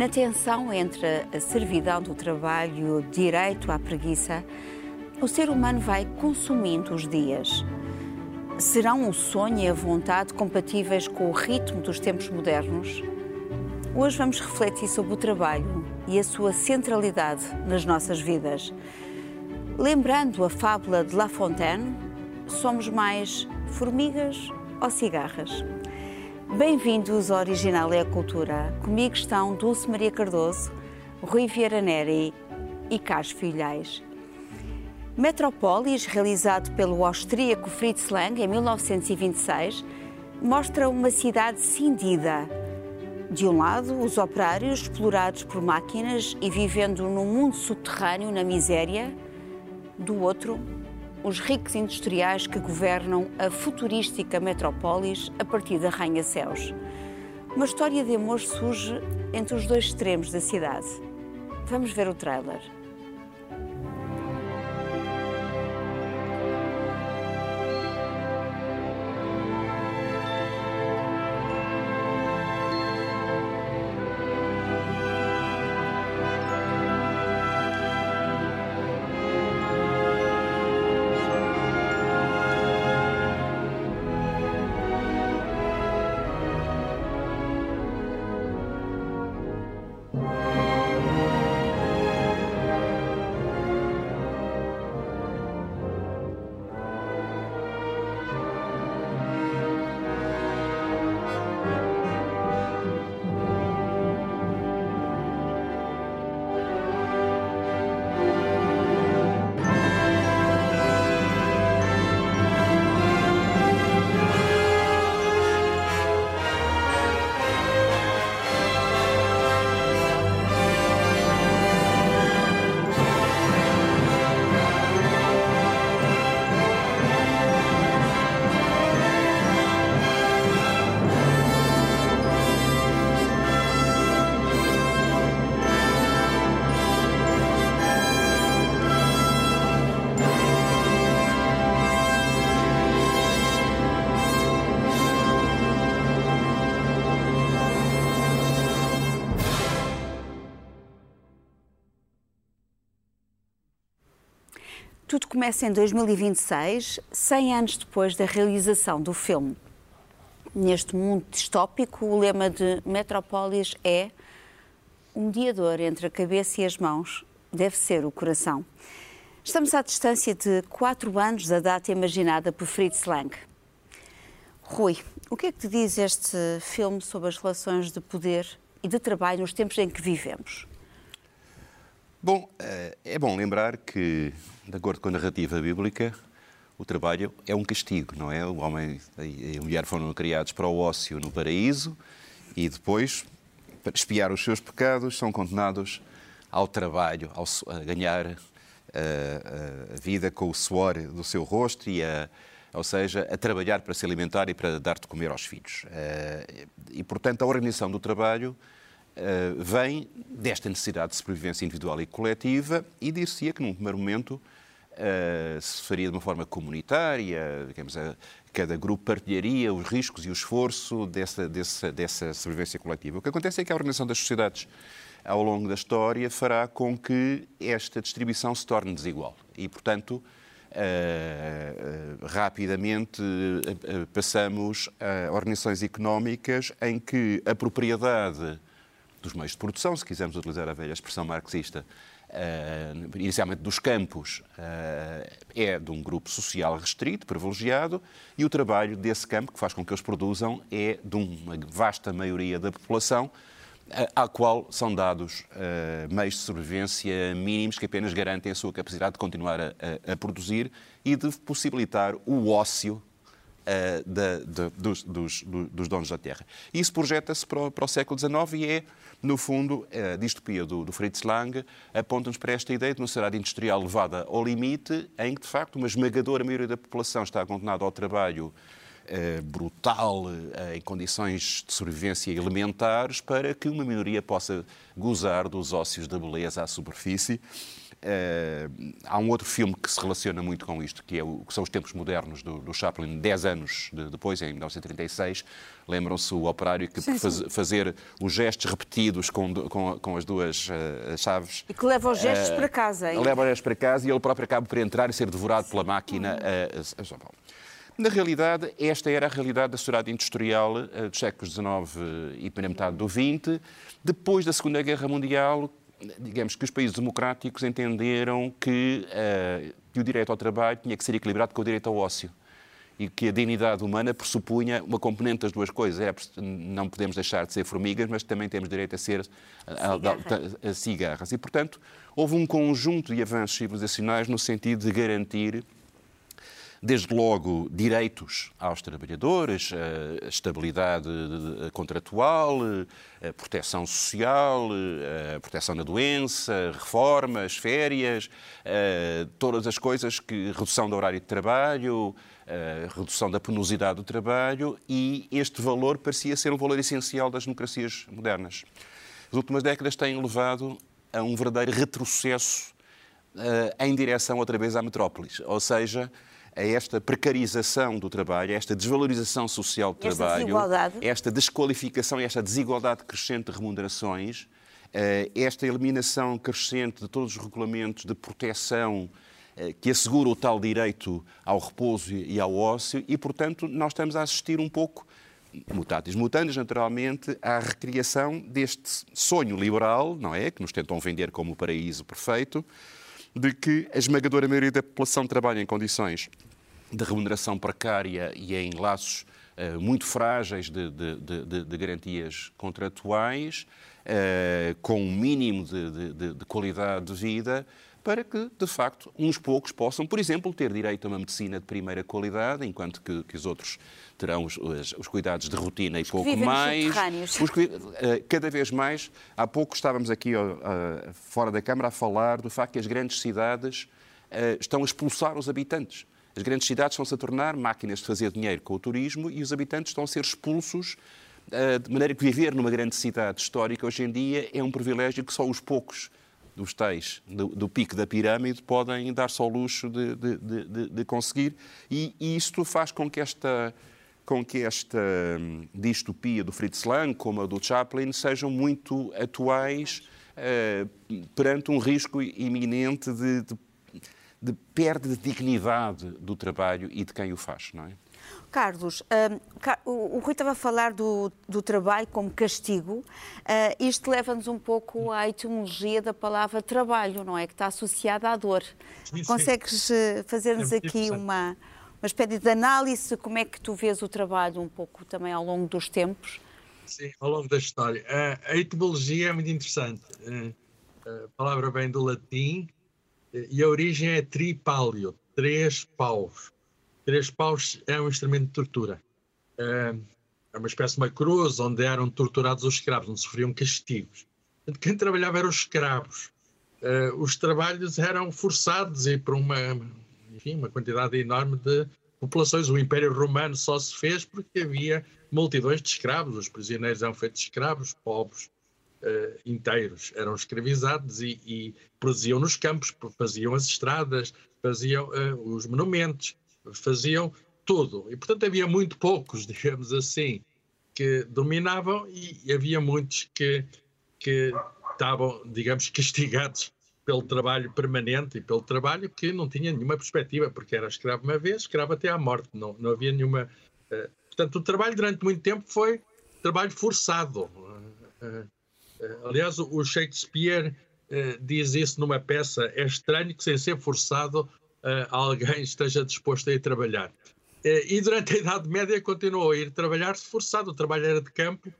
Na tensão entre a servidão do trabalho e o direito à preguiça, o ser humano vai consumindo os dias. Serão o sonho e a vontade compatíveis com o ritmo dos tempos modernos? Hoje vamos refletir sobre o trabalho e a sua centralidade nas nossas vidas. Lembrando a fábula de La Fontaine, somos mais formigas ou cigarras? Bem-vindos ao Original é a Cultura. Comigo estão Dulce Maria Cardoso, Rui Vieira Neri e Carlos Filhais. Metropolis, realizado pelo austríaco Fritz Lang em 1926, mostra uma cidade cindida. De um lado, os operários explorados por máquinas e vivendo num mundo subterrâneo na miséria. Do outro, os ricos industriais que governam a futurística metrópolis a partir da Rainha Céus. Uma história de amor surge entre os dois extremos da cidade. Vamos ver o trailer. Começa em 2026, 100 anos depois da realização do filme. Neste mundo distópico, o lema de Metrópolis é um mediador entre a cabeça e as mãos deve ser o coração. Estamos à distância de quatro anos da data imaginada por Fritz Lang. Rui, o que é que te diz este filme sobre as relações de poder e de trabalho nos tempos em que vivemos? Bom, é bom lembrar que de acordo com a narrativa bíblica, o trabalho é um castigo, não é? O homem e a mulher foram criados para o ócio no paraíso e depois, para espiar os seus pecados, são condenados ao trabalho, ao, a ganhar a, a, a, vida com o suor do seu rosto e a, ou seja, a trabalhar para se alimentar e para dar de comer aos filhos. Eh, e, portanto, a organização do trabalho eh, vem desta necessidade de sobrevivência individual e coletiva e dir-se-ia que, num primeiro momento, uh, se faria de uma forma comunitária, digamos, a, cada grupo partilharia os riscos e o esforço dessa, dessa, dessa sobrevivência coletiva. O que acontece é que a organização das sociedades ao longo da história fará com que esta distribuição se torne desigual e, portanto, Uh, uh, rapidamente uh, passamos a organizações económicas em que a propriedade dos meios de produção, se quisermos utilizar a velha expressão marxista, uh, inicialmente dos campos, uh, é de um grupo social restrito, privilegiado, e o trabalho desse campo, que faz com que eles produzam, é de uma vasta maioria da população, uh, à qual são dados meios de sobrevivência mínimos que apenas garantem a sua capacidade de continuar a produzir e de possibilitar o ócio Uh, da, de, dos, dos, dos, donos da terra. Isso projeta-se para, para, o século XIX e é no fundo, a distopia do, do Fritz Lang aponta-nos para esta ideia de uma sociedade industrial levada ao limite, em que, de facto, uma esmagadora maioria da população está condenada ao trabalho eh, brutal, eh, em condições de sobrevivência elementares, para que uma minoria possa gozar dos ócios da beleza à superfície Uh, há um outro filme que se relaciona muito com isto, que, é o, que são os tempos modernos do, do Chaplin, 10 anos de, depois, em 1936. Lembram-se o operário que, sim, por faz, fazer os gestos repetidos com, com, com as duas uh, chaves. E que leva os gestos uh, para casa. Hein? Leva os gestos para casa e ele próprio acaba por entrar e ser devorado pela máquina. Uhum. Na realidade, esta era a realidade da sociedade industrial dos séculos XIX e primeira metade do XX. Depois da Segunda Guerra Mundial, digamos que os países democráticos entenderam que, uh, que o direito ao trabalho tinha que ser equilibrado com o direito ao ócio e que a dignidade humana pressupunha uma componente das duas coisas. É, não podemos deixar de ser formigas, mas também temos direito a ser a, a, a cigarras. E, portanto, houve um conjunto de avanços civilizacionais no sentido de garantir desde logo direitos aos trabalhadores, a estabilidade contratual, a proteção social, a proteção da doença, reformas, férias, todas as coisas que redução do horário de trabalho, redução da penosidade do trabalho e este valor parecia ser um valor essencial das democracias modernas. As últimas décadas têm levado a um verdadeiro retrocesso em direção outra vez à metrópolis, ou seja, a esta precarização do trabalho, a esta desvalorização social do esta trabalho, esta desqualificação e esta desigualdade crescente de remunerações, eh, esta eliminação crescente de todos os regulamentos de proteção eh, que assegura o tal direito ao repouso e ao ócio e, portanto, nós estamos a assistir um pouco, mutatis mutandis, naturalmente, à recriação deste sonho liberal, não é? Que nos tentam vender como o paraíso perfeito, de que a esmagadora maioria da população trabalha em condições de remuneração precária e em laços uh, muito frágeis de, de, de, de garantias contratuais, uh, com um mínimo de, qualidade de vida, para que, de facto, uns poucos possam, por exemplo, ter direito a uma medicina de primeira qualidade, enquanto que, que os outros terão os, os, os, cuidados de rotina e os pouco mais. Os, eh, cada vez mais. Há pouco estávamos aqui fora da Câmara a falar do facto que as grandes cidades uh, estão a expulsar os habitantes. As grandes cidades estão-se a tornar máquinas de fazer dinheiro com o turismo e os habitantes estão a ser expulsos, uh, de maneira que viver numa grande cidade histórica hoje em dia é um privilégio que só os poucos dos tais do, do pico da pirâmide podem dar-se ao luxo de, de, de, de conseguir. E, e, isto faz com que esta com que esta hum, distopia do Fritz Lang, como a do Chaplin, sejam muito atuais uh, perante um risco iminente de, de, de, perda de dignidade do trabalho e de quem o faz, não é? Carlos, um, o, Rui estava a falar do, do trabalho como castigo. Uh, isto leva-nos um pouco à etimologia da palavra trabalho, não é? Que está associada à dor. Sim, Consegues. Eh, fazer-nos é aqui uma, uma espécie de análise como é que tu vês o trabalho um pouco também ao longo dos tempos? Sim, ao longo da história. A, a etimologia é muito interessante. A palavra vem do latim e a origem é tripálio, três paus. Três paus é um instrumento de tortura. É uma espécie de uma cruz onde eram torturados os escravos, onde sofriam castigos. Quem trabalhava eram os escravos. Os trabalhos eram forçados e por uma enfim, uma quantidade enorme de populações. O Império Romano só se fez porque havia multidões de escravos. Os prisioneiros eram feitos escravos, povos uh, inteiros eram escravizados e, e, produziam nos campos, faziam as estradas, faziam uh, os monumentos, faziam tudo. E, portanto, havia muito poucos, digamos assim, que dominavam e havia muitos que, que estavam, digamos, castigados pelo trabalho permanente e pelo trabalho que não tinha nenhuma perspectiva, porque era escravo uma vez, escravo até à morte, não, não havia nenhuma. Uh, portanto, o trabalho durante muito tempo foi trabalho forçado. Uh, uh, aliás, o Shakespeare diz isso numa peça: é estranho que sem ser forçado alguém esteja disposto a ir trabalhar. e durante a Idade Média continuou a ir trabalhar-se forçado. O trabalho era de campo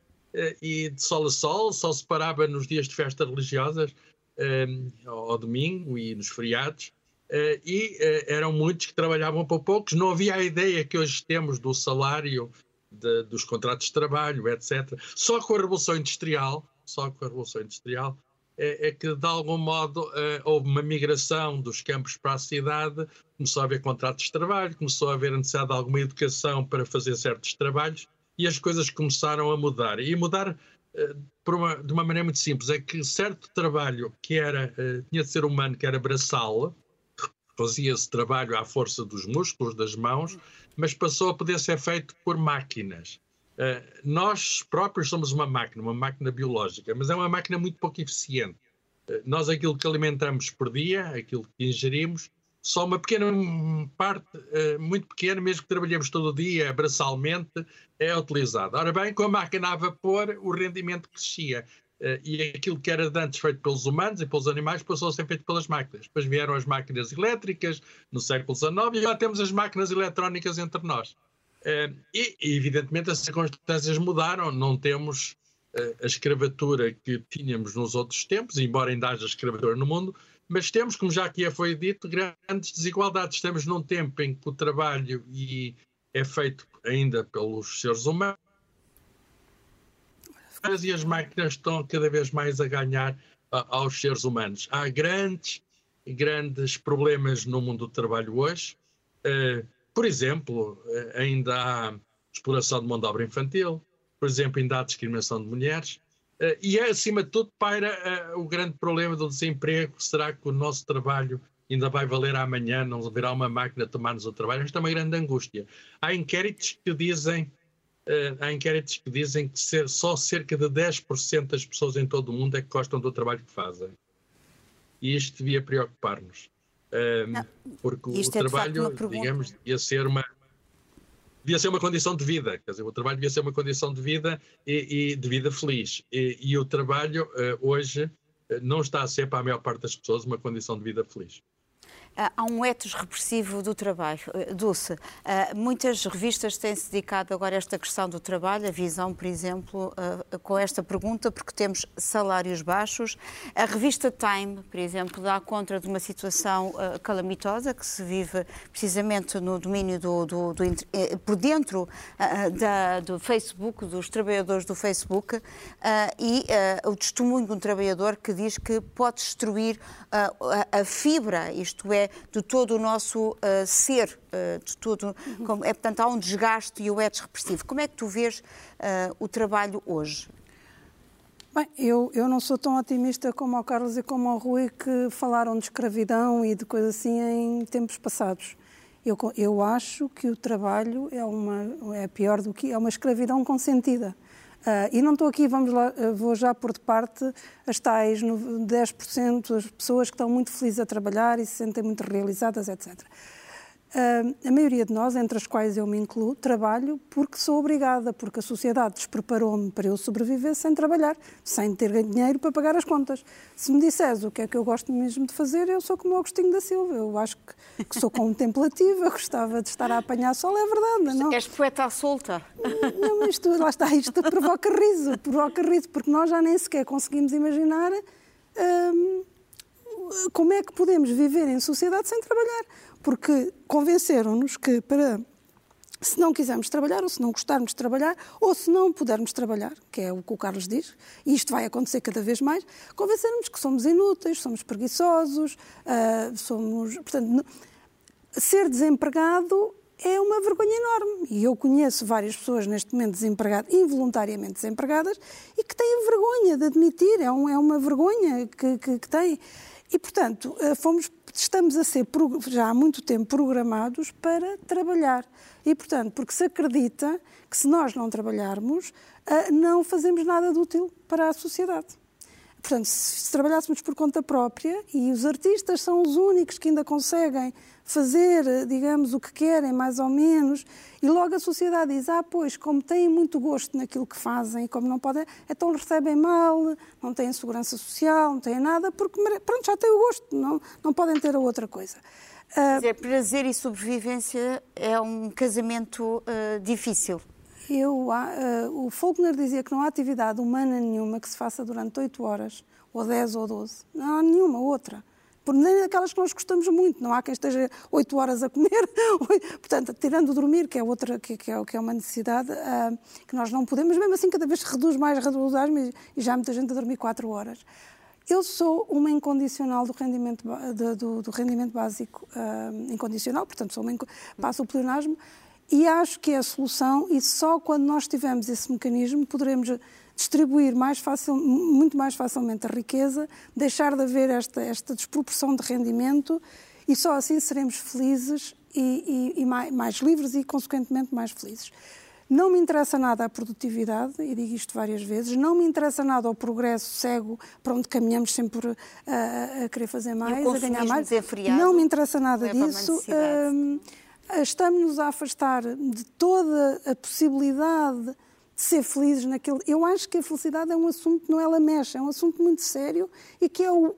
e de sol a sol, só se parava nos dias de festas religiosas Ehm, ao domingo e nos feriados, eh, e eh, eram muitos que trabalhavam para poucos, não havia a ideia que hoje temos do salário, de, dos contratos de trabalho, etc. Só com a Revolução Industrial, só com a Revolução Industrial, é, é que de algum modo eh, houve uma migração dos campos para a cidade, começou a haver contratos de trabalho, começou a haver necessidade de alguma educação para fazer certos trabalhos, e as coisas começaram a mudar. E mudar uma, de uma maneira muito simples, é que certo trabalho que era, tinha de ser humano, que era braçal, fazia esse trabalho à força dos músculos, das mãos, mas passou a poder ser feito por máquinas. Nós próprios somos uma máquina, uma máquina biológica, mas é uma máquina muito pouco eficiente. nós aquilo que alimentamos por dia, aquilo que ingerimos, só uma pequena parte, eh, muito pequena, mesmo que trabalhemos todo o dia, braçalmente, é utilizada. Ora bem, com a máquina a vapor, o rendimento crescia. Eh, e aquilo que era antes feito pelos humanos e pelos animais passou a ser feito pelas máquinas. Depois vieram as máquinas elétricas no século XIX e agora temos as máquinas eletrónicas entre nós. E, evidentemente, as circunstâncias mudaram. Não temos a escravatura que tínhamos nos outros tempos, embora ainda haja escravatura no mundo, mas temos, como já aqui foi dito, grandes desigualdades. Estamos num tempo em que o trabalho e é feito ainda pelos seres humanos e as máquinas estão cada vez mais a ganhar aos seres humanos. Há grandes, grandes problemas no mundo do trabalho hoje. Por exemplo, uh, ainda há exploração de mão de obra infantil, por exemplo, ainda há discriminação de mulheres, Uh, e é, acima de tudo, paira uh, o grande problema do desemprego. Será que o nosso trabalho ainda vai valer amanhã? Não haverá uma máquina tomar-nos o trabalho? Esta é uma grande angústia. Há inquéritos que dizem, há inquéritos que, dizem que só cerca de 10% das pessoas em todo o mundo é que gostam do trabalho que fazem. E isto devia preocupar-nos. Porque isto o é trabalho, digamos, devia ser uma devia ser uma condição de vida, quer dizer, o trabalho devia ser uma condição de vida e, e de vida feliz. E, e o trabalho uh, hoje uh, não está a ser para a maior parte das pessoas uma condição de vida feliz. Ah, há um etos repressivo do trabalho. Eh, Dulce, ah, muitas revistas têm-se dedicado agora a esta questão do trabalho, a Visão, por exemplo, ah, com esta pergunta, porque temos salários baixos. A revista Time, por exemplo, dá conta de uma situação calamitosa que se vive precisamente no domínio do, do, do eh, por dentro da, do Facebook, dos trabalhadores do Facebook, e o testemunho de um trabalhador que diz que pode destruir a fibra, isto é, é de todo o nosso uh, ser, uh, de todo, como, é, portanto, há um desgaste e o é repressivo. Como é que tu vês uh, o trabalho hoje? Bem, eu, eu não sou tão otimista como o Carlos e como o Rui que falaram de escravidão e de coisas assim em tempos passados. Eu, eu acho que o trabalho é, uma, é pior do que é uma escravidão consentida. Uh, e não estou aqui, vamos lá, vou já pôr de parte as tais 10% das pessoas que estão muito felizes a trabalhar e se sentem muito realizadas, etc. Uh, a maioria de nós, entre as quais eu me incluo, trabalho porque sou obrigada, porque a sociedade despreparou-me para eu sobreviver sem trabalhar, sem ter dinheiro para pagar as contas. Se me disseres o que é que eu gosto mesmo de fazer, eu sou como o Agostinho da Silva. Eu acho que, que sou contemplativa, eu gostava de estar a apanhar sol, é verdade. Não? És poeta à solta. Não, mas isto, lá está, isto provoca riso, provoca riso, porque nós já nem sequer conseguimos imaginar. Hum, como é que podemos viver em sociedade sem trabalhar? Porque convenceram-nos que para se não quisermos trabalhar, ou se não gostarmos de trabalhar, ou se não pudermos trabalhar, que é o que o Carlos diz, e isto vai acontecer cada vez mais, convenceram-nos que somos inúteis, somos preguiçosos, uh, somos. Portanto, ser desempregado é uma vergonha enorme. E eu conheço várias pessoas neste momento desempregadas, involuntariamente desempregadas, e que têm vergonha de admitir, é, um, é uma vergonha que, que, que têm. E, portanto, ah, fomos estamos a ser já há muito tempo programados para trabalhar. E, portanto, porque se acredita que se nós não trabalharmos, ah, não fazemos nada de útil para a sociedade. Portanto, se trabalhássemos por conta própria, e os artistas são os únicos que ainda conseguem fazer, digamos, o que querem, mais ou menos, e logo a sociedade diz: ah, pois, como têm muito gosto naquilo que fazem, como não podem, então recebem mal, não têm segurança social, não têm nada, porque pronto, já têm o gosto, não, não podem ter a outra coisa. Uh, dizer, prazer e sobrevivência é um casamento uh, difícil. Eu, uh, o Faulkner dizia que não há atividade humana nenhuma que se faça durante 8 horas, ou 10 ou 12. Não há nenhuma outra nem aquelas que nós gostamos muito. Não há quem esteja oito horas a comer. Portanto, tirando dormir, que é outra, que, que, é, que é uma necessidade uh, que nós não podemos, mesmo assim, cada vez se reduz mais, reduz mais, e já há muita gente a dormir quatro horas. Eu sou uma incondicional do rendimento, do, do rendimento básico uh, incondicional, portanto, sou uma, passo o pleonasmo, e acho que é a solução, e só quando nós tivermos esse mecanismo poderemos distribuir mais facil, muito mais facilmente a riqueza, deixar de haver esta, esta desproporção de rendimento e só assim seremos felizes e, e, e mais, mais livres e, consequentemente, mais felizes. Não me interessa nada a produtividade, e digo isto várias vezes, não me interessa nada o progresso cego para onde caminhamos sempre a, a querer fazer mais, a ganhar mais. Não me interessa nada disso. Hum, estamos-nos a afastar de toda a possibilidade de ser felizes naquele. Eu acho que a felicidade é um assunto que não ela mexe, é um assunto muito sério e que é o,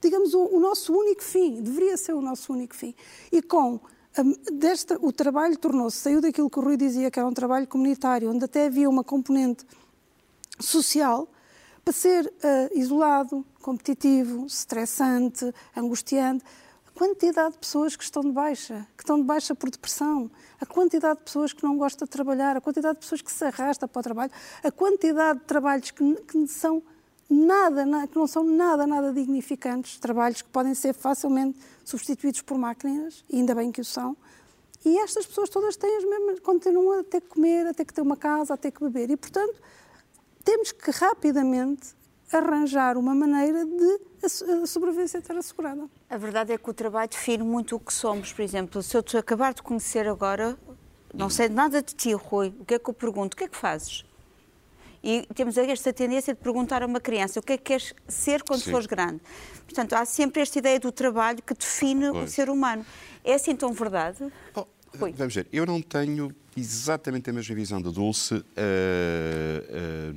digamos, o, o nosso único fim, deveria ser o nosso único fim. E com Desta, o trabalho tornou-se, saiu daquilo que o Rui dizia, que era um trabalho comunitário, onde até havia uma componente social, para ser uh, isolado, competitivo, estressante, angustiante. Quantidade de pessoas que estão de baixa, que estão de baixa por depressão, a quantidade de pessoas que não gostam de trabalhar, a quantidade de pessoas que se arrasta para o trabalho, a quantidade de trabalhos que, que são nada, que não são nada, nada dignificantes, trabalhos que podem ser facilmente substituídos por máquinas, e ainda bem que o são. E estas pessoas todas têm as mesmas, continuam a ter que comer, a ter que ter uma casa, a ter que beber. E, portanto, temos que rapidamente arranjar uma maneira de a sobrevivência estar assegurada. A verdade é que o trabalho define muito o que somos. Por exemplo, se eu te acabar de conhecer agora, não sei nada de ti, Rui, o que é que eu pergunto? O que é que fazes? E temos esta tendência de perguntar a uma criança o que é que queres ser quando Sim. fores grande. Portanto, há sempre esta ideia do trabalho que define pois. o ser humano. É assim tão verdade? Bom, vamos ver, eu não tenho exatamente a mesma visão da Dulce uh, uh,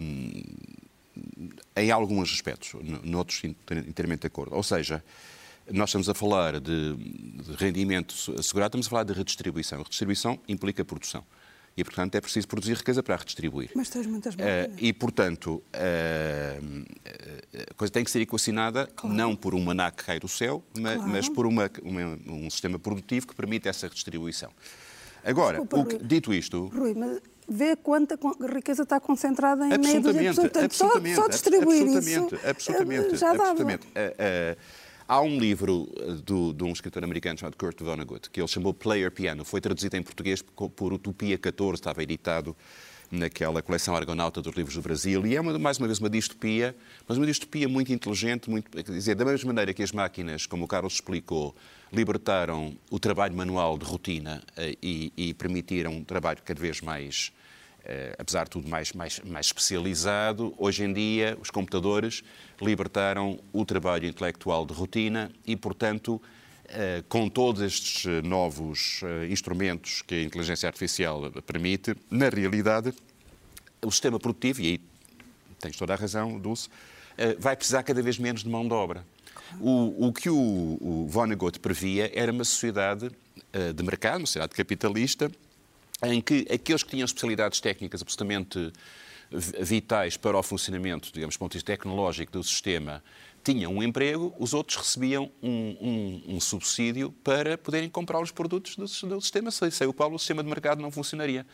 em alguns aspectos, noutros inteiramente de acordo. Ou seja, nós estamos a falar de, de rendimento assegurado, estamos a falar de redistribuição. Redistribuição implica produção e, portanto, é preciso produzir riqueza para a redistribuir. Mas tens muitas máquinas. Uh, e, portanto, uh, a coisa tem que ser equacionada claro. não por um maná que cai do céu, mas, claro. mas por uma, uma, um sistema produtivo que permite essa redistribuição. Agora, Desculpa, que, dito isto... Rui, mas vê quanta riqueza está concentrada em meio dos pessoas. Absolutamente, só, só distribuir absolutamente, isso absolutamente, já absolutamente. Uh, Há um livro eh, do, de um escritor americano chamado Kurt Vonnegut, que ele chamou Player Piano. Foi traduzido em português por Utopia 14, estava editado naquela coleção Argonauta dos livros do Brasil. E é, uma, mais uma vez, uma distopia, mas uma distopia muito inteligente, muito, quer dizer, da mesma maneira que as máquinas, como o Carlos explicou, libertaram o trabalho manual de rotina eh, e, e permitiram um trabalho cada vez mais eh, apesar de tudo mais, mais, mais especializado, hoje em dia os computadores libertaram o trabalho intelectual de rotina e, portanto, eh, com todos estes novos eh, instrumentos que a inteligência artificial permite, na realidade, o sistema produtivo, e aí tens toda a razão, Dulce, vai precisar cada vez menos de mão de obra. O, o que o, o Vonnegut previa era uma sociedade de mercado, uma sociedade capitalista, em que aqueles que tinham especialidades técnicas absolutamente vitais para o funcionamento, digamos, do ponto de vista tecnológico do sistema, tinham um emprego, os outros recebiam um, um, um subsídio para poderem comprar os produtos do, do sistema, sem o qual o sistema de mercado não funcionaria.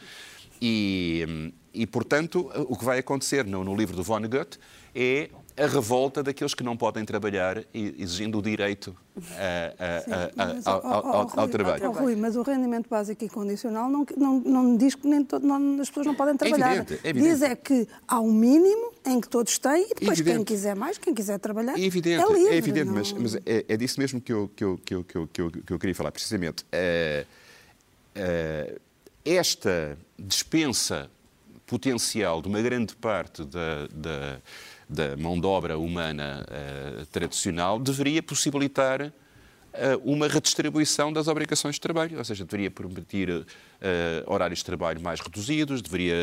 E, e, portanto, o que vai acontecer no, no livro do Vonnegut é a revolta daqueles que não podem trabalhar, exigindo o direito a, a, a, ao, ao, trabalho. Oh, Rui, mas o rendimento básico e condicional não, não, não diz que nem todo, não, as pessoas não podem trabalhar. É evidente, é evidente. Diz é que há um mínimo em que todos têm e depois evidente. quem quiser mais, quem quiser trabalhar, é evidente, é livre. É evidente, mas, mas é, é, disso mesmo que eu, que eu, que eu, que eu, que eu, que eu queria falar, precisamente. É, é, esta dispensa potencial de uma grande parte da, da da mão de obra humana uh, tradicional deveria possibilitar uh, uma redistribuição das obrigações de trabalho, ou seja, deveria permitir uh, horários de trabalho mais reduzidos, deveria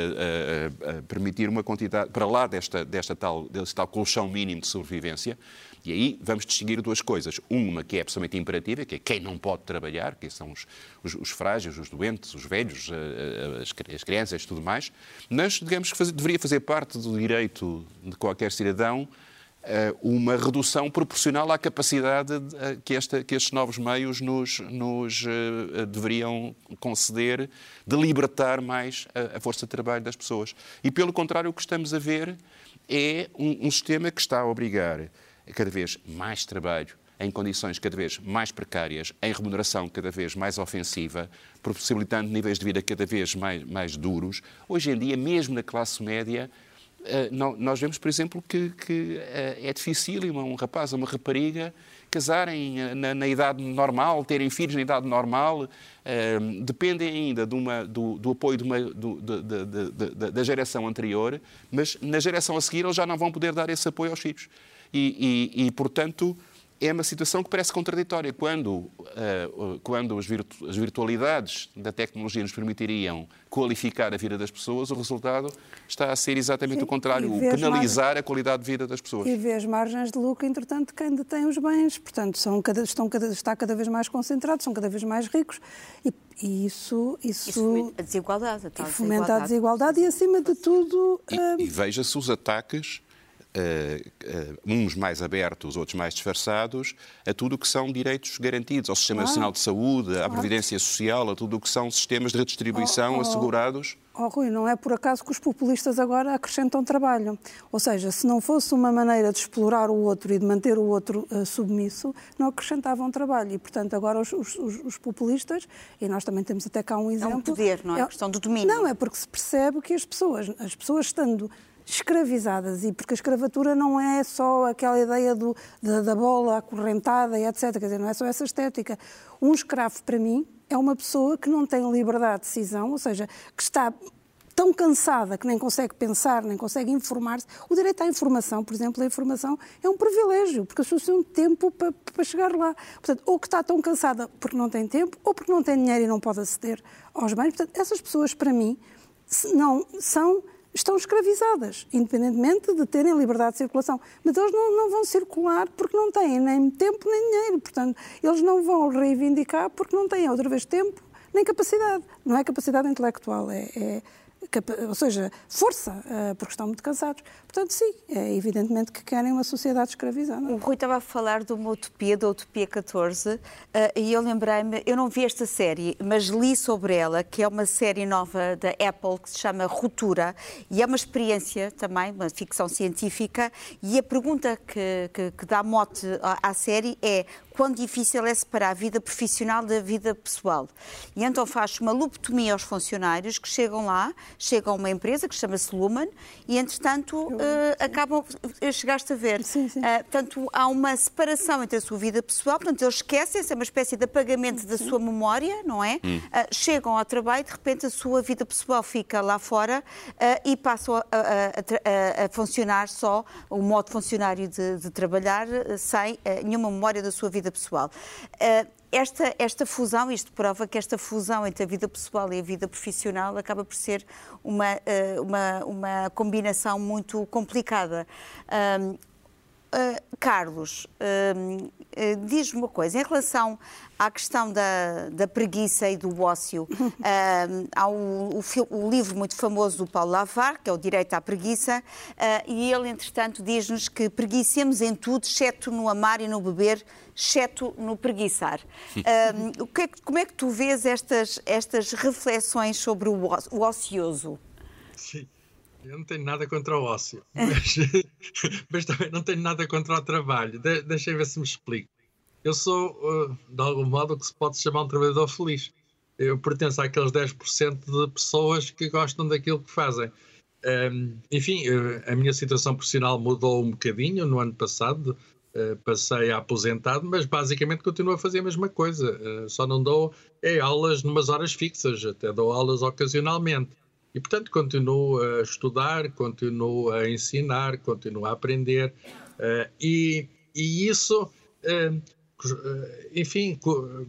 permitir uma quantidade, para lá desta, desta tal, deste tal colchão mínimo de sobrevivência, e aí vamos distinguir duas coisas. Uma que é absolutamente imperativa, que é quem não pode trabalhar, que são os, os, os frágeis, os doentes, os velhos, eh, eh, as, as crianças e tudo mais. Mas, digamos que faz, deveria fazer parte do direito de qualquer cidadão eh, uma redução proporcional à capacidade que, esta, que estes novos meios nos, nos deveriam conceder de libertar mais a, a, força de trabalho das pessoas. E, pelo contrário, o que estamos a ver é um, um sistema que está a obrigar cada vez mais trabalho, em condições cada vez mais precárias, em remuneração cada vez mais ofensiva, possibilitando níveis de vida cada vez mais, mais duros. Hoje em dia, mesmo na classe média, nós vemos, por exemplo, que, que é difícil um rapaz ou uma rapariga casarem na, na, idade normal, terem filhos na idade normal, dependem ainda de uma, do, do, apoio de uma, do, de, de, da geração anterior, mas na geração a seguir eles já não vão poder dar esse apoio aos filhos. E, e, e portanto, é uma situação que parece contraditória. Quando, uh, quando as, virtu as, virtualidades da tecnologia nos permitiriam qualificar a vida das pessoas, o resultado está a ser exatamente Sim, o contrário, penalizar a qualidade de vida das pessoas. E vê as margens de lucro, entretanto, de quem detém os bens. Portanto, são cada, estão cada, está cada vez mais concentrados, são cada vez mais ricos. E, e isso, isso, isso a desigualdade. A fomenta a desigualdade e, acima de tudo... E, uh... e veja-se os ataques Uh, uh, uns mais abertos, outros mais disfarçados, a tudo o que são direitos garantidos, ao Sistema Nacional de Saúde, à Previdência Social, a tudo o que são sistemas de redistribuição oh, oh, assegurados. Oh, Rui, não é por acaso que os populistas agora acrescentam trabalho. Ou seja, se não fosse uma maneira de explorar o outro e de manter o outro uh, submisso, não acrescentavam trabalho. E, portanto, agora os, os, os, populistas, e nós também temos até cá um exemplo... É um poder, não é? é questão do domínio. Não, é porque se percebe que as pessoas, as pessoas estando escravizadas, e porque a escravatura não é só aquela ideia do, da, da, bola acorrentada e etc. Quer dizer, não é só essa estética. Um escravo, para mim, é uma pessoa que não tem liberdade de decisão, ou seja, que está tão cansada que nem consegue pensar, nem consegue informar-se. O direito à informação, por exemplo, a informação é um privilégio, porque as pessoas têm tempo para, para chegar lá. Portanto, ou que está tão cansada porque não tem tempo, ou porque não tem dinheiro e não pode aceder aos bens. Portanto, essas pessoas, para mim, não são estão escravizadas, independentemente de terem liberdade de circulação. Mas eles não, não, vão circular porque não têm nem tempo nem dinheiro. Portanto, eles não vão reivindicar porque não têm outra vez tempo nem capacidade. Não é capacidade intelectual, é, é ou seja, força, eh, porque estão muito cansados. Portanto, sim, é evidentemente que querem uma sociedade escravizada. O Rui estava a falar de uma utopia, da Utopia 14, eh, e eu lembrei-me, eu não vi esta série, mas li sobre ela, que é uma série nova da Apple que se chama Ruptura, e é uma experiência também, uma ficção científica, e a pergunta que, que, que dá mote à série é quão difícil é separar a vida profissional da vida pessoal. E então faz uma lobotomia aos funcionários que chegam lá, chegam a uma empresa que chama-se Lumen e, entretanto, uh, acabam. Chegaste a ver. Sim, sim. Uh, portanto, há uma separação entre a sua vida pessoal, portanto, eles esquecem-se, é uma espécie de apagamento da sua memória, não é? Hum. Uh, chegam ao trabalho e, de repente, a sua vida pessoal fica lá fora e passam a, a, a, a, funcionar só, o modo funcionário de, de trabalhar, sem nenhuma memória da sua vida pessoal esta, esta fusão, isto prova que esta fusão entre a vida pessoal e a vida profissional acaba por ser uma, eh, uma, uma combinação muito complicada. Uh, Carlos, uh, uh, diz-me uma coisa, em relação à questão da, da preguiça e do ócio, há o, o, o, livro muito famoso do Paulo Lavar, que é o Direito à Preguiça, e ele, entretanto, diz-nos que preguicemos em tudo, exceto no amar e no beber, exceto no preguiçar. Um, que é, como é que tu vês estas, estas reflexões sobre o, o ocioso? Sim. Eu não tenho nada contra o ócio, mas, mas também não tenho nada contra o trabalho. De, deixa eu ver se me explico. Eu sou, uh, de algum modo, o que se pode chamar um trabalhador feliz. Eu pertenço àqueles 10% de pessoas que gostam daquilo que fazem. Um, enfim, a minha situação profissional mudou um bocadinho no ano passado. Uh, passei a aposentado, mas basicamente continuo a fazer a mesma coisa. Uh, só não dou é, aulas numas horas fixas, até dou aulas ocasionalmente. E, portanto, continuo a estudar, continuo a ensinar, continuo a aprender. Uh, e, e, isso, enfim,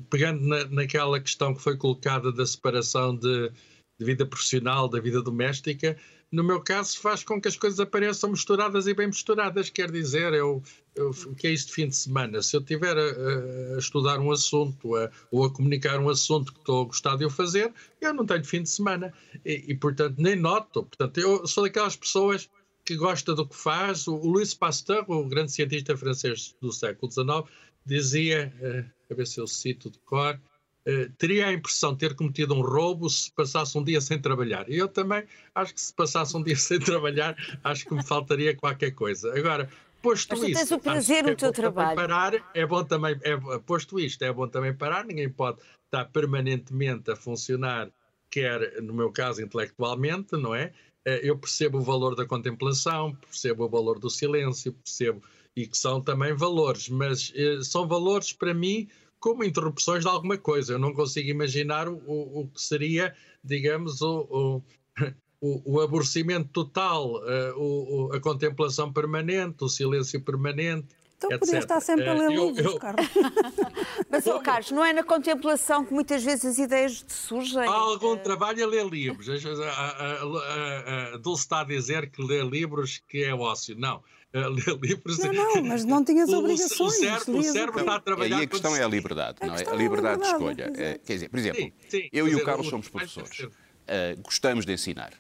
pegando na, naquela questão que foi colocada da separação de, de vida profissional da vida doméstica, no meu caso, faz com que as coisas apareçam misturadas e bem misturadas. Quer dizer, eu, eu, que é isto de fim de semana? Se eu estiver a, a, estudar um assunto a, ou a comunicar um assunto que estou a gostar de eu fazer, eu não tenho fim de semana. E, e portanto, nem noto. Portanto, eu sou daquelas pessoas que gosta do que faz. O, o Louis Pasteur, o grande cientista francês do século XIX, dizia, uh, a ver se eu cito de cor, Uh, teria a impressão de ter cometido um roubo se passasse um dia sem trabalhar. E eu também acho que se passasse um dia sem trabalhar, acho que me faltaria qualquer coisa. Agora, posto Mas tu tens o prazer no é teu trabalho. Parar, é bom também, é, posto isto, é bom também parar, ninguém pode estar permanentemente a funcionar, quer no meu caso intelectualmente, não é? eu percebo o valor da contemplação, percebo o valor do silêncio, percebo e que são também valores, mas são valores para mim como interrupções de alguma coisa. Eu não consigo imaginar o, o que seria, digamos, o, o, o aborrecimento total, o, a contemplação permanente, o silêncio permanente. Então podia estar sempre a ler uh, livros, eu, Carlos. Mas, oh, Carlos, não é na contemplação que muitas vezes as ideias surgem? Há algum trabalho a ler livros. A, a, a, a Dulce está a dizer que ler livros que é ócio. Não ler livros. Não, não, mas não tinhas obrigações. O, o cérebro, o cérebro está a trabalhar. E a questão é a liberdade, não é? A liberdade de escolha. É, quer dizer, por exemplo, sim, sim, eu e o Carlos somos professores. Uh, gostamos de ensinar.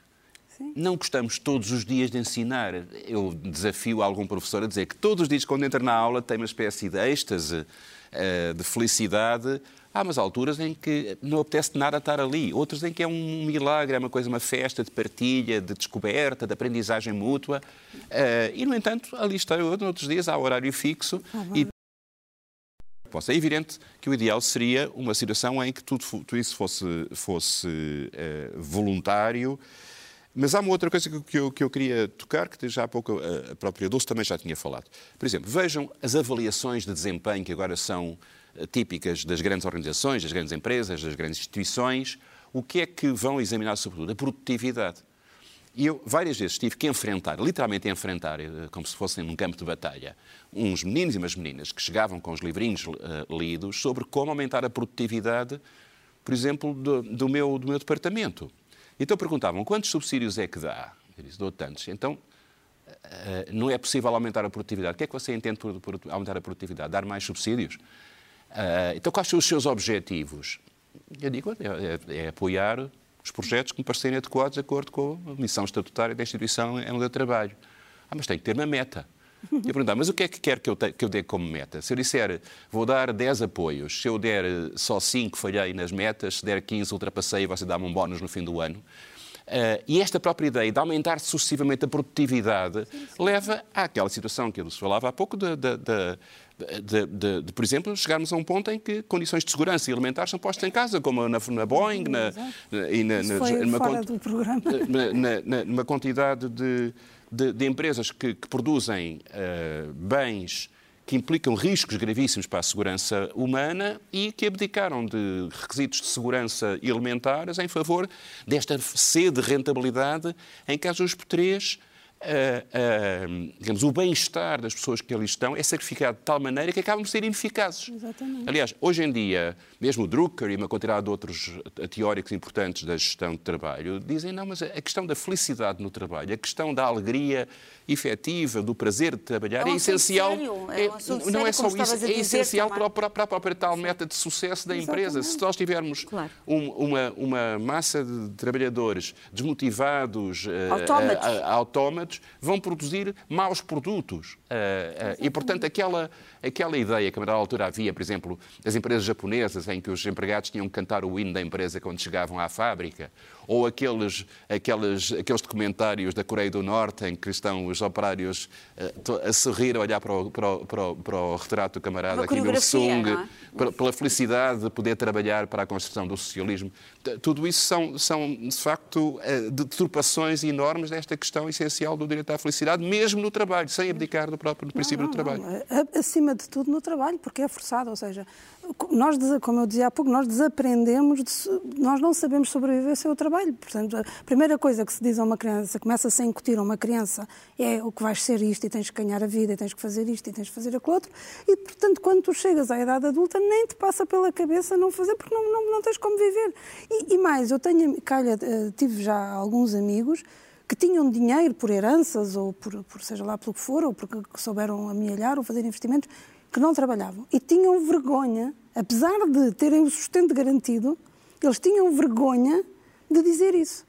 Sim. Não gostamos todos os dias de ensinar. Eu desafio algum professor a dizer que todos os dias, quando entra na aula, tem uma espécie de êxtase, uh, de felicidade Há umas alturas em que não apetece nada estar ali, outras em que é um milagre, é uma coisa, uma festa de partilha, de descoberta, de aprendizagem mútua. Uh, e, no entanto, ali estou eu, noutros dias, há horário fixo. Ah, e... É evidente que o ideal seria uma situação em que tudo, tudo isso fosse, fosse voluntário. Mas há uma outra coisa que eu, que eu queria tocar, que já há pouco a própria Dulce também já tinha falado. Por exemplo, vejam as avaliações de desempenho que agora são típicas das grandes organizações, das grandes empresas, das grandes instituições, o que é que vão examinar sobretudo? A produtividade. E eu várias vezes tive que enfrentar, literalmente enfrentar, eh, como se fossem num campo de batalha, uns meninos e umas meninas que chegavam com os livrinhos uh, lidos sobre como aumentar a produtividade, por exemplo, do, do, meu, do meu departamento. Então perguntavam quantos subsídios é que dá? Eu disse, dou tantos. Então, uh, não é possível aumentar a produtividade. O que é que você entende por, por aumentar a produtividade? Dar mais subsídios? Uh, então, quais são os seus objetivos? Eu digo, é, é, é, apoiar os projetos que me parecerem adequados de acordo com a missão estatutária da instituição onde eu trabalho. Ah, mas tem que ter uma meta. Eu perguntar, mas o que é que quer que eu, te, que eu dê como meta? Se eu disser, vou dar 10 apoios, se eu der só 5, falhei nas metas, se der 15, ultrapassei, você dá-me um bónus no fim do ano. Uh, e esta própria ideia de aumentar sucessivamente a produtividade sim, sim. leva àquela situação que eu falava há pouco de de, de, de, por exemplo, chegarmos a um ponto em que condições de segurança e alimentares são postas em casa, como na, na Boeing na, na, e na, na, na, numa quantidade de, de empresas que, que produzem uh, bens que implicam riscos gravíssimos para a segurança humana e que abdicaram de requisitos de segurança elementares em favor desta sede de rentabilidade em que as os três digamos, o bem-estar das pessoas que ali estão é sacrificado de tal maneira que acabam por ser ineficazes. Exatamente. Aliás, hoje em dia, mesmo o Drucker e uma quantidade de outros teóricos importantes da gestão de trabalho dizem não, mas a questão da felicidade no trabalho, a questão da alegria efetiva, do prazer de trabalhar é, um é essencial. É, é um não é só isso, é essencial para, para, para a própria tal meta de sucesso da empresa. Se nós tivermos claro. um, uma, uma massa de trabalhadores desmotivados, autómatos, uh, uh, autómatos vão produzir maus produtos. Uh, e, portanto, aquela, aquela ideia que a dada altura havia, por exemplo, das empresas japonesas, em que os empregados tinham que cantar o hino da empresa quando chegavam à fábrica, ou aqueles, aqueles, aqueles documentários da Coreia do Norte em que estão os operários uh, a sorrir, a olhar para o, para o, para o, para o retrato do camarada Kim Il-sung, é? pela felicidade de poder trabalhar para a construção do socialismo. Tudo isso são, são de facto, uh, deturpações enormes desta questão essencial do direito à felicidade, mesmo no trabalho, sem abdicar do próprio princípio não, do trabalho. Não. Acima de tudo no trabalho, porque é forçado, ou seja, nós, como eu dizia há pouco, nós desaprendemos, de, nós não sabemos sobreviver sem o trabalho. Portanto, a primeira coisa que se diz a uma criança, começa-se a incutir a uma criança, é o que vais ser isto, e tens que ganhar a vida, e tens que fazer isto, e tens que fazer aquilo outro. E, portanto, quando tu chegas à idade adulta, nem te passa pela cabeça não fazer, porque não, não, não tens como viver. E, e mais, eu tenho, calha, eh, tive já alguns amigos que tinham dinheiro por heranças, ou por, por seja lá pelo que for, ou porque souberam amealhar ou fazer investimentos, que não trabalhavam e tinham vergonha, apesar de terem o sustento garantido, eles tinham vergonha de dizer isso.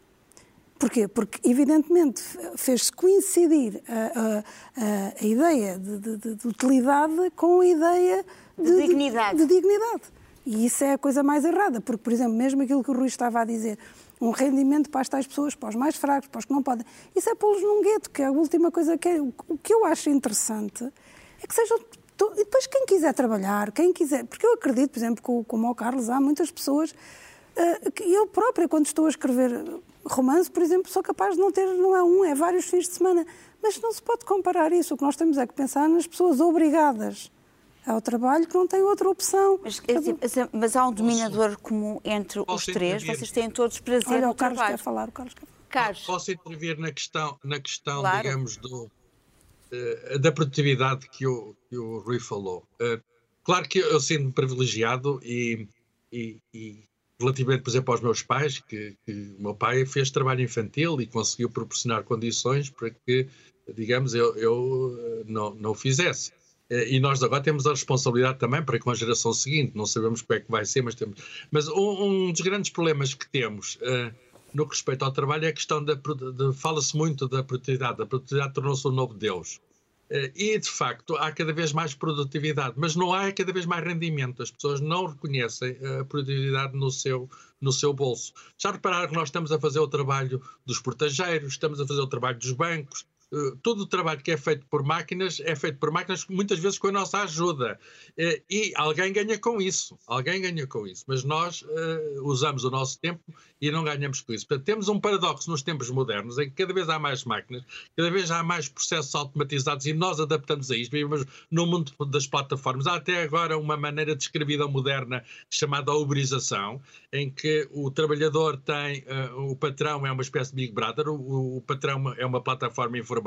Porquê? Porque, evidentemente, fez-se coincidir a, a, a ideia de, de, de, utilidade com a ideia de, dignidade. de, dignidade. E isso é a coisa mais errada, porque, por exemplo, mesmo aquilo que o Rui estava a dizer, um rendimento para as tais pessoas, para os mais fracos, para os que não podem, isso é pô-los num gueto, que é a última coisa que é. O que eu acho interessante é que sejam e depois, quem quiser trabalhar, quem quiser. Porque eu acredito, por exemplo, como o Carlos, há muitas pessoas uh, que eu própria, quando estou a escrever romance, por exemplo, sou capaz de não ter, não é um, é vários fins de semana. Mas não se pode comparar isso. O que nós temos é que pensar nas pessoas obrigadas ao trabalho que não têm outra opção. Mas, mas há um dominador comum entre os três. Vocês têm todos prazer Olha, no o Carlos trabalho. quer falar. O Carlos quer falar. Carlos, Posso intervir na questão, na questão Claro. digamos, do, eh, da produtividade que o, que o Rui falou. Eh, claro que eu sinto-me privilegiado e, e, e relativamente, por exemplo, aos meus pais, que, que o meu pai fez trabalho infantil e conseguiu proporcionar condições para que, digamos, eu, eu eh, não, não o fizesse. Eh, E nós agora temos a responsabilidade também para com a geração seguinte, não sabemos como é que vai ser, mas temos. Mas um, um dos grandes problemas que temos eh, no que respeita ao trabalho é a questão da. Fala-se muito da produtividade. A produtividade tornou-se um novo Deus. Eh, E, de facto, há cada vez mais produtividade, mas não há cada vez mais rendimento. As pessoas não reconhecem a produtividade no seu, no seu bolso. Já repararam que nós estamos a fazer o trabalho dos portageiros, estamos a fazer o trabalho dos bancos, todo o trabalho que é feito por máquinas é feito por máquinas muitas vezes com a nossa ajuda. Eh, E alguém ganha com isso. Alguém ganha com isso. Mas nós eh, usamos o nosso tempo e não ganhamos com isso. Portanto, temos um paradoxo nos tempos modernos em que cada vez há mais máquinas, cada vez há mais processos automatizados e nós adaptamos a isto. Vivemos no mundo das plataformas. Há até agora uma maneira de escravidão moderna chamada uberização, em que o trabalhador tem, eh, o patrão é uma espécie de Big Brother, o, o patrão é uma plataforma informática,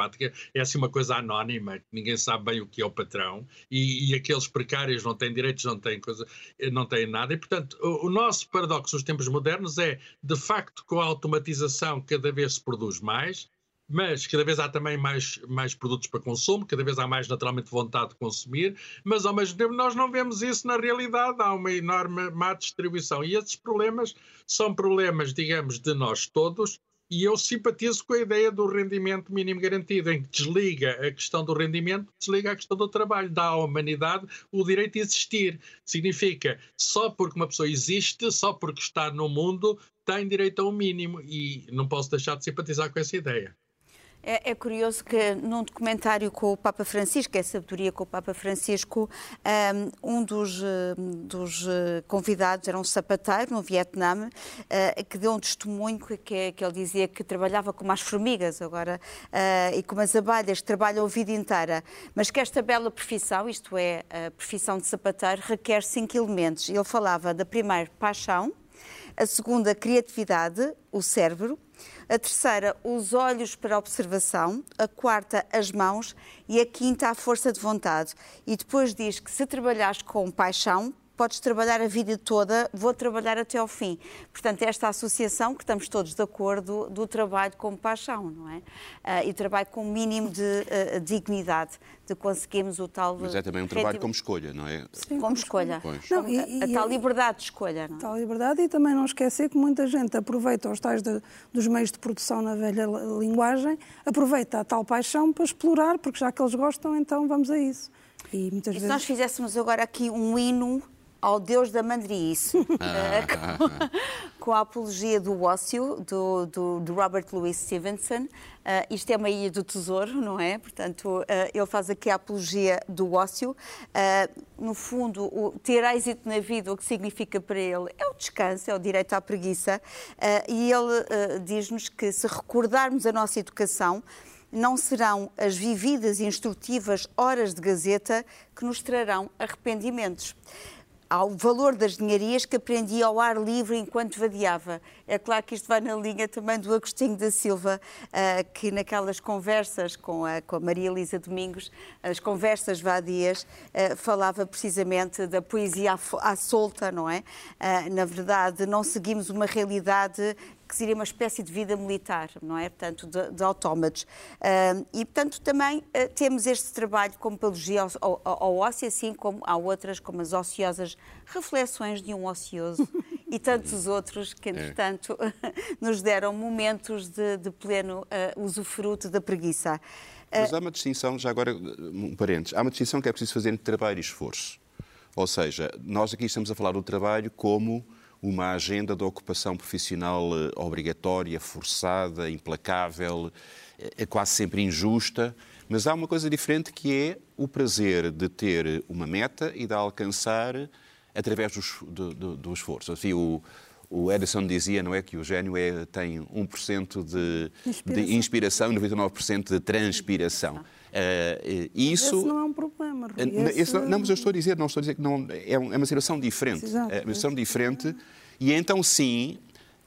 é assim uma coisa anónima, ninguém sabe bem o que é o patrão, e, e aqueles precários não têm direitos, não têm coisa, não têm nada, e portanto o, o nosso paradoxo nos tempos modernos é, de facto, com a automatização cada vez se produz mais, mas cada vez há também mais, mais produtos para consumo, cada vez há mais naturalmente vontade de consumir, mas ao mesmo tempo nós não vemos isso na realidade, há uma enorme má distribuição. E esses problemas são problemas, digamos, de nós todos, e eu simpatizo com a ideia do rendimento mínimo garantido, em que desliga a questão do rendimento, desliga a questão do trabalho, dá à humanidade o direito de existir. Significa, só porque uma pessoa existe, só porque está no mundo, tem direito a um mínimo, e não posso deixar de simpatizar com essa ideia. É, é curioso que num documentário com o Papa Francisco, é sabedoria com o Papa Francisco, um dos, dos eh, convidados era um sapateiro no Vietnã eh, que deu um testemunho que, que, ele dizia que trabalhava como as formigas agora eh, e como as abelhas, que trabalham a vida inteira, mas que esta bela profissão, isto é, a profissão de sapateiro, requer cinco elementos. Ele falava da primeira paixão, a segunda, criatividade, o cérebro. A terceira, os olhos para observação. A quarta, as mãos. E a quinta, a força de vontade. E depois diz que se trabalhares com paixão, podes trabalhar a vida toda, vou trabalhar até ao fim. Portanto, esta associação, que estamos todos de acordo, do trabalho com paixão, não é? Ah, e trabalho com um mínimo de ah, dignidade, de conseguirmos o tal... Mas é também um trabalho como escolha, não é? Sim, como escolha. Não, Como e- a, a e- tal liberdade de escolha, não é? Tal liberdade e também não esquecer que muita gente aproveita os tais de- dos meios de produção na velha li- linguagem, aproveita a tal paixão para explorar, porque já que eles gostam, então vamos a isso. E muitas E se vezes. nós fizéssemos agora aqui um hino ao Deus da Mandriice, eh, com, com a apologia do ócio, do, do, do Robert Louis Stevenson. Eh, isto é uma ilha do tesouro, não é? Portanto, eh, ele faz aqui a apologia do ócio. Eh, no fundo, o ter êxito na vida, o que significa para ele é o descanso, é o direito à preguiça. E ele diz-nos que se recordarmos a nossa educação, não serão as vividas e instrutivas horas de gazeta que nos trarão arrependimentos. Ao valor das dinharias que aprendi ao ar livre enquanto vadiava. É claro que isto vai na linha também do Agostinho da Silva, ah, que naquelas conversas com a, com a Maria Elisa Domingos, as conversas vadias, ah, falava precisamente da poesia à solta, não é? Ah, na verdade, não seguimos uma realidade que seria uma espécie de vida militar, não é? Portanto, de, de autómatos. Ah, e, portanto, também ah, temos este trabalho como pedagogia ao, ao, ao ócio, assim como há outras, como as ociosas reflexões de um ocioso e tantos outros que, entretanto, nos deram momentos de, de pleno ah, usufruto da preguiça. Mas há uma distinção, já agora, um parênteses, há uma distinção que é preciso fazer entre trabalho e esforço. Ou seja, nós aqui estamos a falar do trabalho como uma agenda de ocupação profissional eh, obrigatória, forçada, implacável, é quase sempre injusta, mas há uma coisa diferente que é o prazer de ter uma meta e de a alcançar através do, do- do- esforço. Enfim, o, o Edison dizia, não é, que o gênio é, tem 1% de inspiração. de inspiração e 99% de transpiração. Uh, isso Esse não é um problema. Esse... Esse, não, mas eu estou a dizer, não estou a dizer que não é, é uma situação diferente. Exato, é uma situação diferente. E então sim,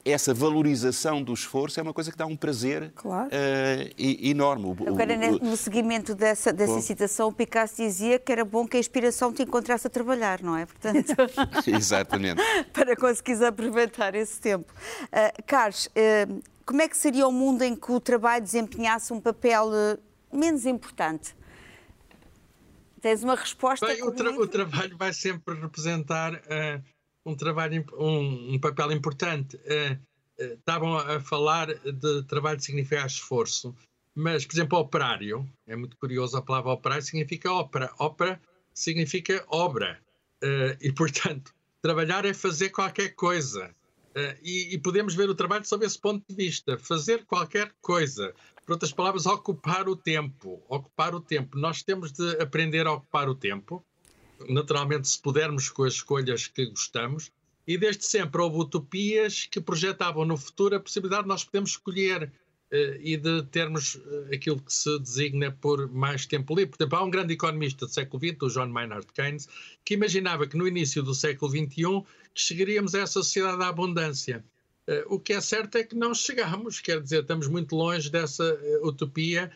essa valorização do esforço é uma coisa que dá um prazer claro. uh, enorme. Agora, no seguimento dessa, dessa bom. citação, o Picasso dizia que era bom que a inspiração te encontrasse a trabalhar, não é? Portanto, Exatamente. para conseguires aproveitar esse tempo. Uh, Carlos, uh, como é que seria o mundo em que o trabalho desempenhasse um papel menos importante? Tens uma resposta? Bem, o, tra o, trabalho vai sempre representar um, trabalho, um, um papel importante. Uh, uh, estavam a falar de trabalho que significa esforço, mas, por exemplo, operário, é muito curioso a palavra operário, significa ópera. Ópera significa obra. Uh, e, portanto, trabalhar é fazer qualquer coisa. E, e, podemos ver o trabalho sob esse ponto de vista. Fazer qualquer coisa. Por outras palavras, ocupar o tempo. Ocupar o tempo. Nós temos de aprender a ocupar o tempo naturalmente, se pudermos com as escolhas que gostamos, e desde sempre houve utopias que projetavam no futuro a possibilidade de nós podermos escolher uh, e de termos uh, aquilo que se designa por mais tempo livre. Por exemplo, há um grande economista do século XX, o John Maynard Keynes, que imaginava que no início do século XXI chegaríamos a essa sociedade da abundância. Uh, o que é certo é que não chegamos, quer dizer, estamos muito longe dessa utopia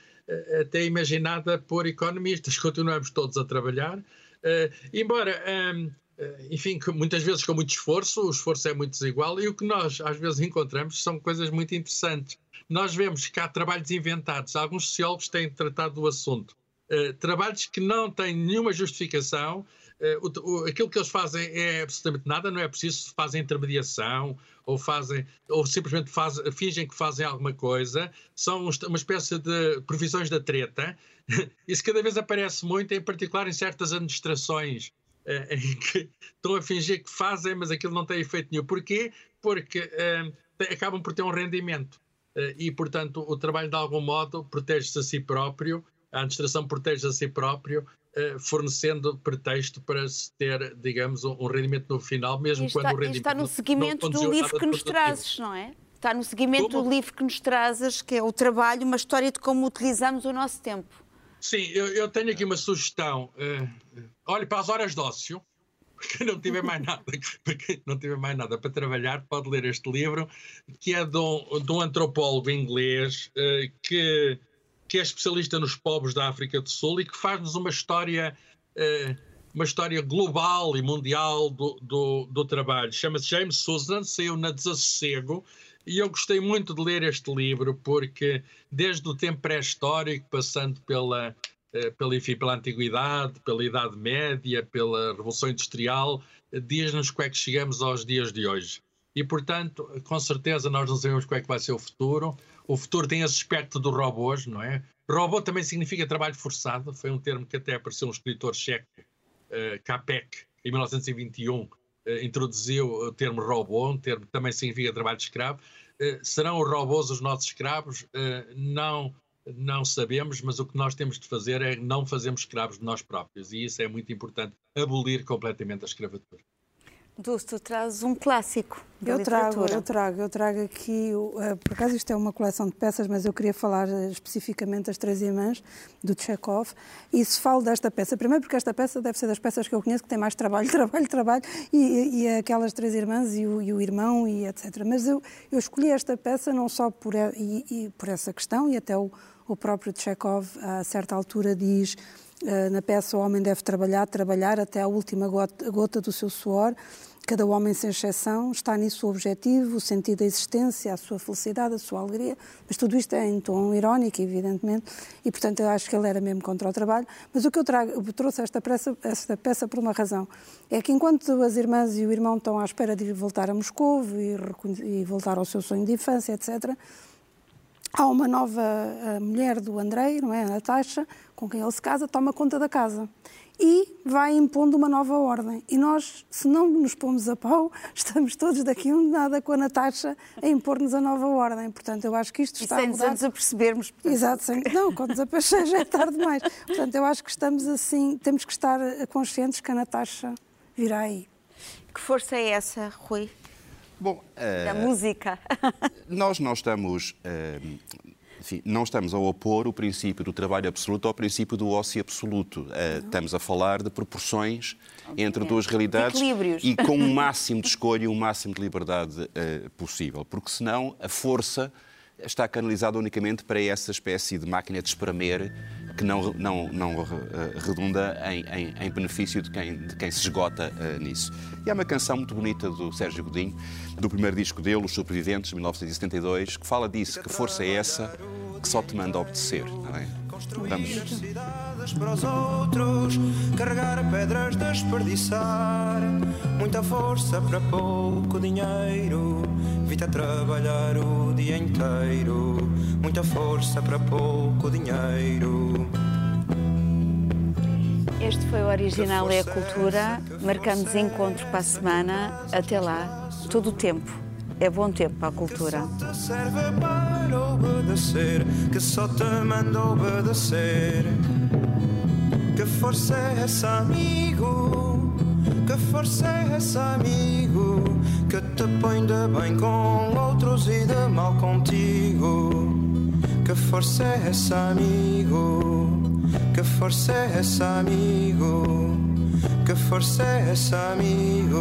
até imaginada por economistas. Continuamos todos a trabalhar, embora, um, ehm, enfim, muitas vezes com muito esforço, o esforço é muito desigual e o que nós às vezes encontramos são coisas muito interessantes. Nós vemos que há trabalhos inventados, alguns sociólogos têm tratado do assunto, uh, trabalhos que não têm nenhuma justificação, o, o, aquilo que eles fazem é absolutamente nada, não é preciso, fazem intermediação ou fazem ou simplesmente faz, fingem que fazem alguma coisa, são uma espécie de provisões da treta Isso cada vez aparece muito, em particular em certas administrações eh, em que estão a fingir que fazem, mas aquilo não tem efeito nenhum. Porquê? Porque eh, acabam por ter um rendimento. Eh, e, portanto, o trabalho, de algum modo, protege-se a si próprio, a administração protege-se a si próprio, fornecendo pretexto para se ter, digamos, um, rendimento no final, mesmo está, quando o rendimento. Está no seguimento do livro que nos trazes, não é? Está no seguimento Como? do livro que nos trazes, que é o trabalho, uma história de como utilizamos o nosso tempo. Sim, eu, eu tenho aqui uma sugestão. Uh, olhe para as horas de ócio. Quem não tiver mais nada, quem não tiver mais nada para trabalhar, pode ler este livro, que é de um, de um antropólogo inglês uh, que, que é especialista nos povos da África do Sul e que faz-nos uma história, uh, uma história global e mundial do, do, do trabalho. Chama-se James Susan, saiu na Desassossego e eu gostei muito de ler este livro porque, desde o tempo pré-histórico, passando pela, eh, pela, enfim, pela Antiguidade, pela Idade Média, pela Revolução Industrial, diz-nos como é que chegamos aos dias de hoje. E, portanto, com certeza nós não sabemos qual é que vai ser o futuro. O futuro tem esse aspecto dos robôs, não é? Robô também significa trabalho forçado, foi um termo que até apareceu um escritor checo, uh, Capek, em 1921, eh, introduziu o termo robô, um termo que também significa trabalho escravo. Eh, serão os robôs os nossos escravos? Eh, não, não sabemos, mas o que nós temos de fazer é não fazermos escravos de nós próprios e isso é muito importante, abolir completamente a escravatura. Dulce, tu trazes um clássico da eu literatura. trago, eu trago, eu trago aqui, uh, por acaso isto é uma coleção de peças, mas eu queria falar uh, especificamente das Três Irmãs, do Chekhov, e se falo desta peça, primeiro porque esta peça deve ser das peças que eu conheço que tem mais trabalho, trabalho, trabalho, e, e aquelas Três Irmãs e o, e o, irmão e etc. Mas eu, eu escolhi esta peça não só por, e, e por essa questão, e até o, o próprio Chekhov a certa altura diz eh, na peça o homem deve trabalhar, trabalhar até a última gota, gota do seu suor. Cada homem, sem exceção, está nisso o objetivo, o sentido da existência, a sua felicidade, a sua alegria. Mas tudo isto é em tom irónico, evidentemente, e portanto eu acho que ele era mesmo contra o trabalho. Mas o que eu, trago, eu trouxe esta peça, esta peça por uma razão. É que enquanto as irmãs e o irmão estão à espera de voltar a Moscou e, e voltar ao seu sonho de infância, etc., há uma nova mulher do Andrei, não é? A Natasha, com quem ele se casa, toma conta da casa e vai impondo uma nova ordem. E nós, se não nos pomos a pau, estamos todos daqui um nada com a Natasha a impor-nos a nova ordem. Portanto, eu acho que isto está e sem a mudar. nos apercebermos. Exato, sem... não, quando desaparecer já é tarde demais. Portanto, eu acho que estamos assim, temos que estar conscientes que a Natasha virá aí. Que força é essa, Rui? Bom, da música. Nós não estamos, enfim, não estamos a opor o princípio do trabalho absoluto ao princípio do ócio absoluto. Estamos a falar de proporções entre duas realidades e com um máximo de escolha e um máximo de liberdade possível, porque senão a força está canalizada unicamente para essa espécie de máquina de espremer que não, não, não uh, redunda em, em, em, benefício de quem, de quem se esgota uh, nisso. E há uma canção muito bonita do Sérgio Godinho, do primeiro disco dele, Os Sobreviventes, de 1972, que fala disso, que força é essa que só te manda obedecer, não é? Vamos. para os outros, carregar pedras, desperdiçar, muita força para pouco dinheiro, vida trabalhar o dia inteiro, muita força para pouco dinheiro. Este foi o Original é a Cultura. Marcamos encontro para a semana. Até lá, todo o tempo é bom tempo para a cultura. Que só te serve para obedecer, que só te manda obedecer. Que força é essa, amigo? Que força é essa, amigo? Que te põe de bem com outros e de mal contigo. Que força é essa, amigo? Que força é essa, amigo? Que força é essa, amigo?